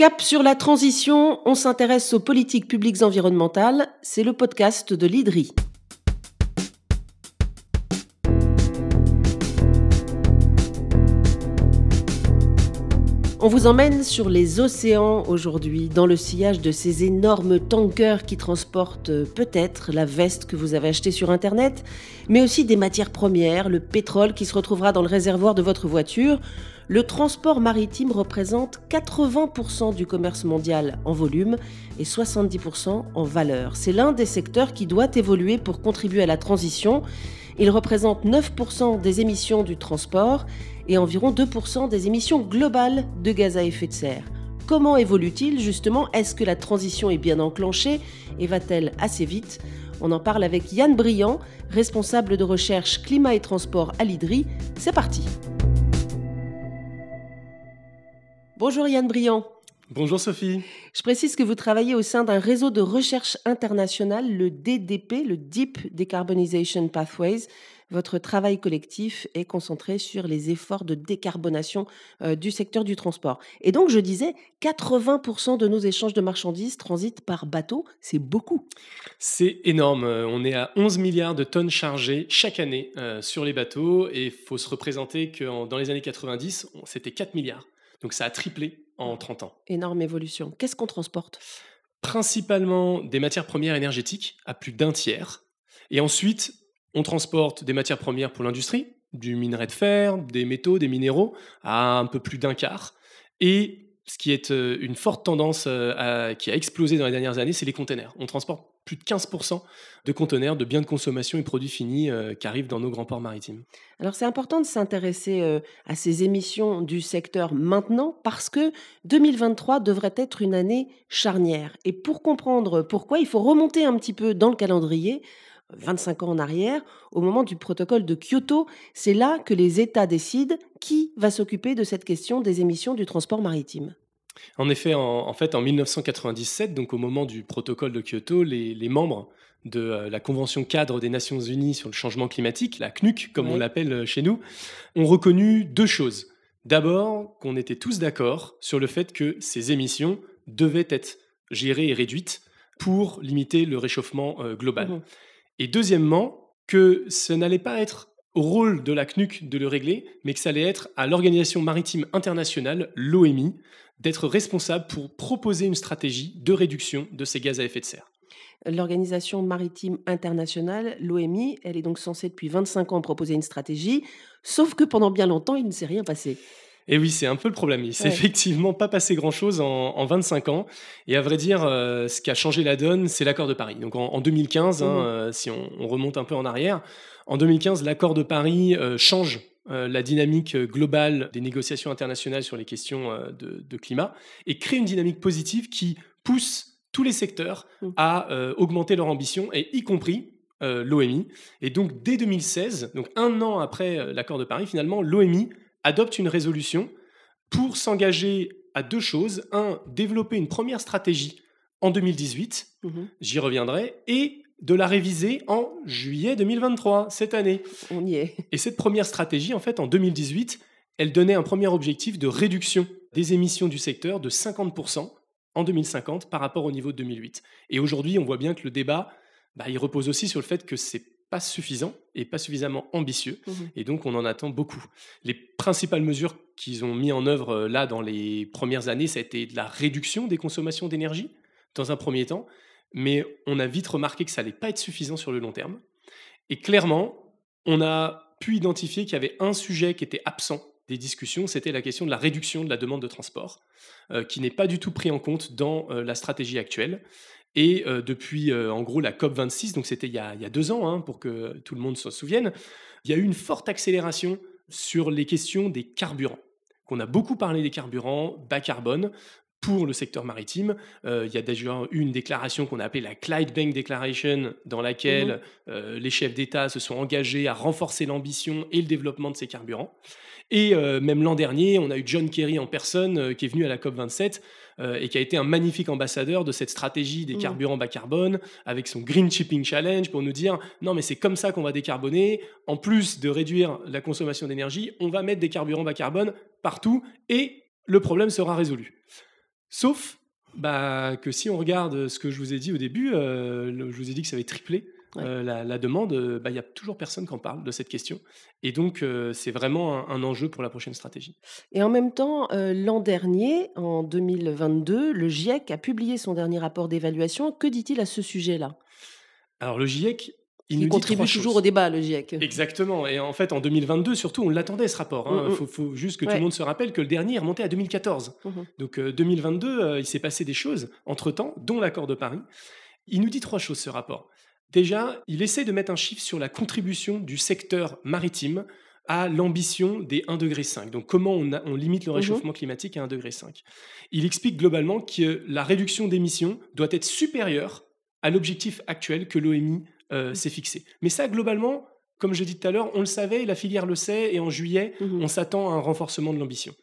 Cap sur la transition, on s'intéresse aux politiques publiques environnementales, c'est le podcast de l'IDRI. On vous emmène sur les océans aujourd'hui, dans le sillage de ces énormes tankers qui transportent euh, peut-être la veste que vous avez achetée sur Internet, mais aussi des matières premières, le pétrole qui se retrouvera dans le réservoir de votre voiture. Le transport maritime représente 80% du commerce mondial en volume et 70% en valeur. C'est l'un des secteurs qui doit évoluer pour contribuer à la transition. Il représente 9% des émissions du transport et environ 2% des émissions globales de gaz à effet de serre. Comment évolue-t-il justement? Est-ce que la transition est bien enclenchée et va-t-elle assez vite? On en parle avec Yann Briand, responsable de recherche climat et transport à l'IDRI. C'est parti Bonjour Yann Briand. Bonjour Sophie. Je précise que vous travaillez au sein d'un réseau de recherche international, le DDP, le Deep Decarbonization Pathways. Votre travail collectif est concentré sur les efforts de décarbonation euh, du secteur du transport. Et donc, je disais, 80% de nos échanges de marchandises transitent par bateau. C'est beaucoup. C'est énorme. Euh, on est à 11 milliards de tonnes chargées chaque année euh, sur les bateaux. Et il faut se représenter que dans les années 90, c'était 4 milliards. Donc ça a triplé en 30 ans. Énorme évolution. Qu'est-ce qu'on transporte? Principalement des matières premières énergétiques à plus d'un tiers. Et ensuite, on transporte des matières premières pour l'industrie, du minerai de fer, des métaux, des minéraux, à un peu plus d'un quart. Et ce qui est euh, une forte tendance euh, qui a explosé dans les dernières années, c'est les containers. On transporte plus de 15% de conteneurs, de biens de consommation et produits finis euh, qui arrivent dans nos grands ports maritimes. Alors c'est important de s'intéresser à ces émissions du secteur maintenant parce que 2023 devrait être une année charnière. Et pour comprendre pourquoi, il faut remonter un petit peu dans le calendrier 25 ans en arrière, au moment du protocole de Kyoto, c'est là que les États décident qui va s'occuper de cette question des émissions du transport maritime. En effet, en, fait, en 1997, donc au moment du protocole de Kyoto, les, membres de euh, la Convention cadre des Nations Unies sur le changement climatique, la CNUC comme on l'appelle euh, chez nous, ont reconnu deux choses. D'abord, qu'on était tous d'accord sur le fait que ces émissions devaient être gérées et réduites pour limiter le réchauffement euh, global. Mmh et deuxièmement, que ce n'allait pas être au rôle de la CNUC de le régler, mais que ça allait être à l'Organisation maritime internationale, l'OMI, d'être responsable pour proposer une stratégie de réduction de ces gaz à effet de serre. L'Organisation maritime internationale, l'OMI, elle est donc censée depuis 25 ans proposer une stratégie, sauf que pendant bien longtemps, il ne s'est rien passé. Et oui, c'est un peu le problème. Il s'est effectivement pas passé grand-chose en, 25 ans. Et à vrai dire, euh, ce qui a changé la donne, c'est l'accord de Paris. Donc en, 2015, hein, mmh euh, si on, remonte un peu en arrière, en 2015, l'accord de Paris euh, change la dynamique globale des négociations internationales sur les questions de, climat et crée une dynamique positive qui pousse tous les secteurs mmh. à augmenter leur ambition, et y compris l'OMI. Et donc dès 2016, donc un an après l'accord de Paris, finalement, l'OMI adopte une résolution pour s'engager à deux choses. Un, développer une première stratégie en 2018, mhm. j'y reviendrai, et de la réviser en juillet 2023, cette année. On y est. Et cette première stratégie, en fait, en 2018, elle donnait un premier objectif de réduction des émissions du secteur de 50% en 2050 par rapport au niveau de 2008. Et aujourd'hui, on voit bien que le débat, bah, il repose aussi sur le fait que c'est pas suffisant et pas suffisamment ambitieux. Mmh et donc, on en attend beaucoup. Les principales mesures qu'ils ont mis en œuvre euh, là dans les premières années, ça a été de la réduction des consommations d'énergie dans un premier temps. Mais on a vite remarqué que ça n'allait pas être suffisant sur le long terme. Et clairement, on a pu identifier qu'il y avait un sujet qui était absent des discussions, c'était la question de la réduction de la demande de transport, euh, qui n'est pas du tout pris en compte dans euh, la stratégie actuelle. Et depuis, en gros, la COP26, donc c'était il, y a deux ans, hein, pour que tout le monde s'en souvienne, il y a eu une forte accélération sur les questions des carburants. Qu'on a beaucoup parlé des carburants bas carbone pour le secteur maritime. il y a déjà eu une déclaration qu'on a appelée la Clyde Bank Declaration, dans laquelle mmh les chefs d'État se sont engagés à renforcer l'ambition et le développement de ces carburants. Et même l'an dernier, on a eu John Kerry en personne qui est venu à la COP27 euh, et qui a été un magnifique ambassadeur de cette stratégie des mmh. carburants bas carbone avec son Green Shipping Challenge pour nous dire non mais c'est comme ça qu'on va décarboner. En plus de réduire la consommation d'énergie, on va mettre des carburants bas carbone partout et le problème sera résolu. Sauf bah, que si on regarde ce que je vous ai dit au début, euh, je vous ai dit que ça avait triplé euh, la, demande, euh, bah, il n'y a toujours personne qui en parle de cette question. Et donc, c'est vraiment un, enjeu pour la prochaine stratégie. Et en même temps, l'an dernier, en 2022, le GIEC a publié son dernier rapport d'évaluation. Que dit-il à ce sujet-là? Alors, le GIEC il, contribue toujours au débat, le GIEC. Exactement. Et en fait, en 2022, surtout, on l'attendait, ce rapport. Il hein. mm, mm. faut, juste que tout le monde se rappelle que le dernier est remonté à 2014. Mm-hmm. Donc, 2022, euh, euh, il s'est passé des choses entre-temps, dont l'accord de Paris. Il nous dit trois choses, ce rapport. Déjà, il essaie de mettre un chiffre sur la contribution du secteur maritime à l'ambition des 1,5 degré. Donc comment on, on limite le mm-hmm. réchauffement climatique à 1,5 degré. Il explique globalement que la réduction d'émissions doit être supérieure à l'objectif actuel que l'OMI euh, c'est fixé. Mais ça, globalement, comme je dis tout à l'heure, on le savait, la filière le sait, et en juillet, mmh on s'attend à un renforcement de l'ambition.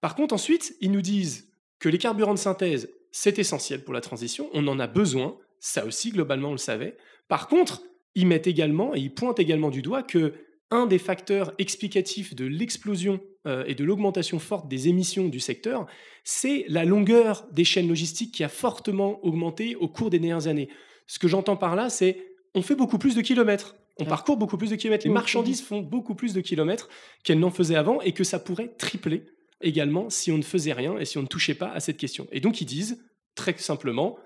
Par contre, ensuite, ils nous disent que les carburants de synthèse, c'est essentiel pour la transition, on en a besoin, ça aussi, globalement, on le savait. Par contre, ils mettent également, et ils pointent également du doigt que un des facteurs explicatifs de l'explosion euh, et de l'augmentation forte des émissions du secteur, c'est la longueur des chaînes logistiques qui a fortement augmenté au cours des dernières années. Ce que j'entends par là, c'est on fait beaucoup plus de kilomètres. On parcourt beaucoup plus de kilomètres. Les marchandises font beaucoup plus de kilomètres qu'elles n'en faisaient avant et que ça pourrait tripler également si on ne faisait rien et si on ne touchait pas à cette question. Et donc ils disent, très simplement,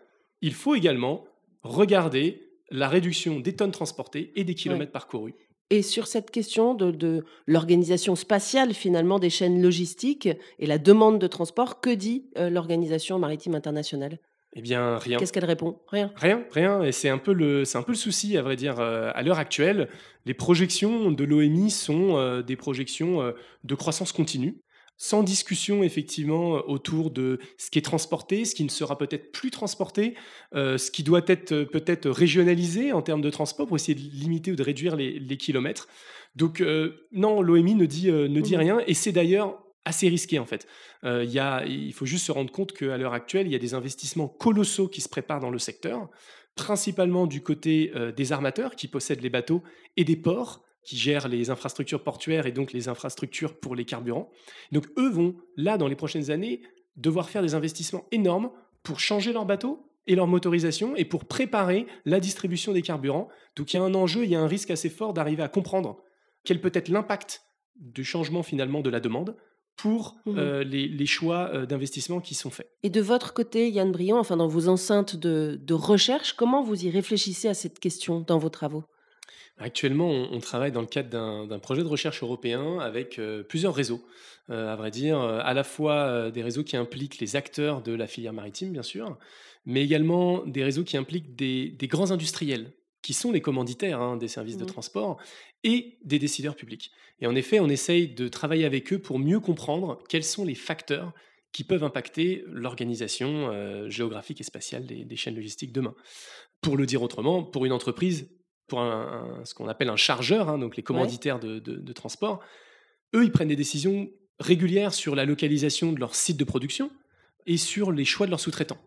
il faut également regarder la réduction des tonnes transportées et des kilomètres parcourus. Et sur cette question de, l'organisation spatiale finalement des chaînes logistiques et la demande de transport, que dit euh, l'Organisation maritime internationale? Eh bien, rien. Qu'est-ce qu'elle répond? Rien. Rien, rien. Et c'est un peu le, c'est un peu le souci, à vrai dire. Euh, à l'heure actuelle, les projections de l'OMI sont euh, des projections euh, de croissance continue, sans discussion effectivement autour de ce qui est transporté, ce qui ne sera peut-être plus transporté, ce qui doit être peut-être régionalisé en termes de transport pour essayer de limiter ou de réduire les, kilomètres. Donc non, l'OMI ne dit, ne dit mmh rien. Et c'est d'ailleurs assez risqué en fait. Euh, y a, il faut juste se rendre compte qu'à l'heure actuelle, il y a des investissements colossaux qui se préparent dans le secteur, principalement du côté euh, des armateurs qui possèdent les bateaux et des ports qui gèrent les infrastructures portuaires et donc les infrastructures pour les carburants. Donc eux vont, là, dans les prochaines années, devoir faire des investissements énormes pour changer leurs bateaux et leur motorisation et pour préparer la distribution des carburants. Donc il y a un enjeu, il y a un risque assez fort d'arriver à comprendre quel peut être l'impact du changement finalement de la demande pour mmh euh, les, choix euh, d'investissement qui sont faits. Et de votre côté, Yann Briand, enfin dans vos enceintes de, recherche, comment vous y réfléchissez à cette question dans vos travaux? Actuellement, on, travaille dans le cadre d'un projet de recherche européen avec euh, plusieurs réseaux, à vrai dire, à la fois des réseaux qui impliquent les acteurs de la filière maritime, bien sûr, mais également des réseaux qui impliquent des grands industriels qui sont les commanditaires hein, des services de mmh. transport, et des décideurs publics. Et en effet, on essaye de travailler avec eux pour mieux comprendre quels sont les facteurs qui peuvent impacter l'organisation euh, géographique et spatiale des, chaînes logistiques demain. Pour le dire autrement, pour une entreprise, pour ce qu'on appelle un chargeur, hein, donc les commanditaires de, de transport, eux, ils prennent des décisions régulières sur la localisation de leur site de production et sur les choix de leurs sous-traitants.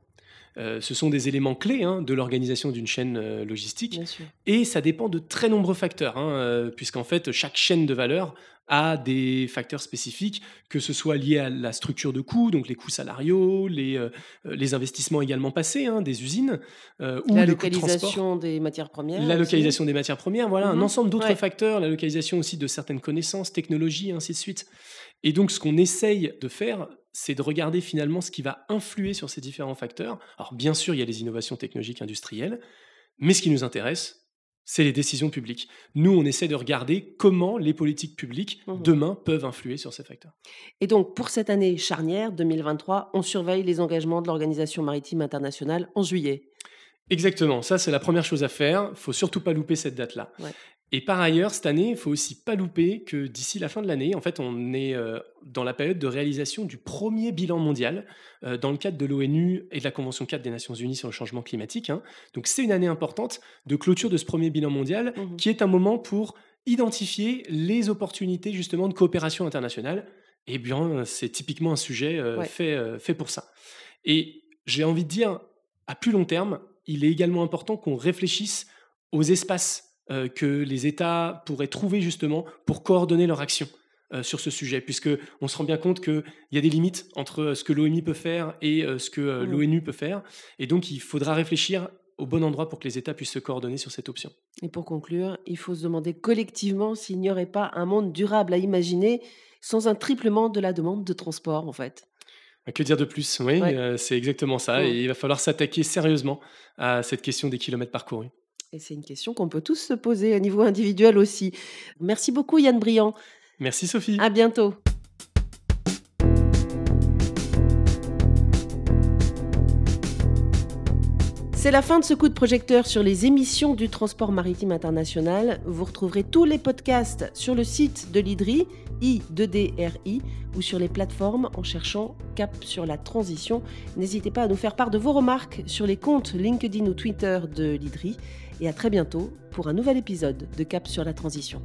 Euh, ce sont des éléments clés hein, de l'organisation d'une chaîne euh, logistique. Et ça dépend de très nombreux facteurs, hein, euh, puisqu'en fait, chaque chaîne de valeur a des facteurs spécifiques, que ce soit lié à la structure de coûts, donc les coûts salariaux, les, les investissements également passés hein, des usines, ou la localisation des matières premières. La localisation des matières premières, voilà, un mhm. ensemble d'autres facteurs, la localisation aussi de certaines connaissances, technologies, ainsi de suite. Et donc, ce qu'on essaye de faire, c'est de regarder finalement ce qui va influer sur ces différents facteurs. Alors bien sûr, il y a les innovations technologiques industrielles, mais ce qui nous intéresse, c'est les décisions publiques. Nous, on essaie de regarder comment les politiques publiques mmh demain peuvent influer sur ces facteurs. Et donc, pour cette année charnière 2023, on surveille les engagements de l'Organisation maritime internationale en juillet. Exactement, ça c'est la première chose à faire. Il faut surtout pas louper cette date-là. Et par ailleurs, cette année, il faut aussi pas louper que d'ici la fin de l'année, en fait, on est euh, dans la période de réalisation du premier bilan mondial euh, dans le cadre de l'ONU et de la Convention 4 des Nations Unies sur le changement climatique. Hein. Donc c'est une année importante de clôture de ce premier bilan mondial mmh qui est un moment pour identifier les opportunités justement de coopération internationale. Et eh bien, c'est typiquement un sujet euh, fait, fait pour ça. Et j'ai envie de dire, à plus long terme, il est également important qu'on réfléchisse aux espaces euh, que les États pourraient trouver justement pour coordonner leur action. sur ce sujet, puisque on se rend bien compte qu'il y a des limites entre ce que l'OMI peut faire et ce que l'ONU peut faire. Et donc, il faudra réfléchir au bon endroit pour que les États puissent se coordonner sur cette option. Et pour conclure, il faut se demander collectivement s'il n'y aurait pas un monde durable à imaginer sans un triplement de la demande de transport, en fait. Bah, que dire de plus? Oui, euh, c'est exactement ça. Et il va falloir s'attaquer sérieusement à cette question des kilomètres parcourus. Et c'est une question qu'on peut tous se poser au niveau individuel aussi. Merci beaucoup Yann Briand. Merci Sophie. À bientôt. C'est la fin de ce coup de projecteur sur les émissions du transport maritime international. Vous retrouverez tous les podcasts sur le site de l'IDRI, I2DRI, ou sur les plateformes en cherchant Cap sur la transition. N'hésitez pas à nous faire part de vos remarques sur les comptes LinkedIn ou Twitter de l'IDRI. Et à très bientôt pour un nouvel épisode de Cap sur la transition.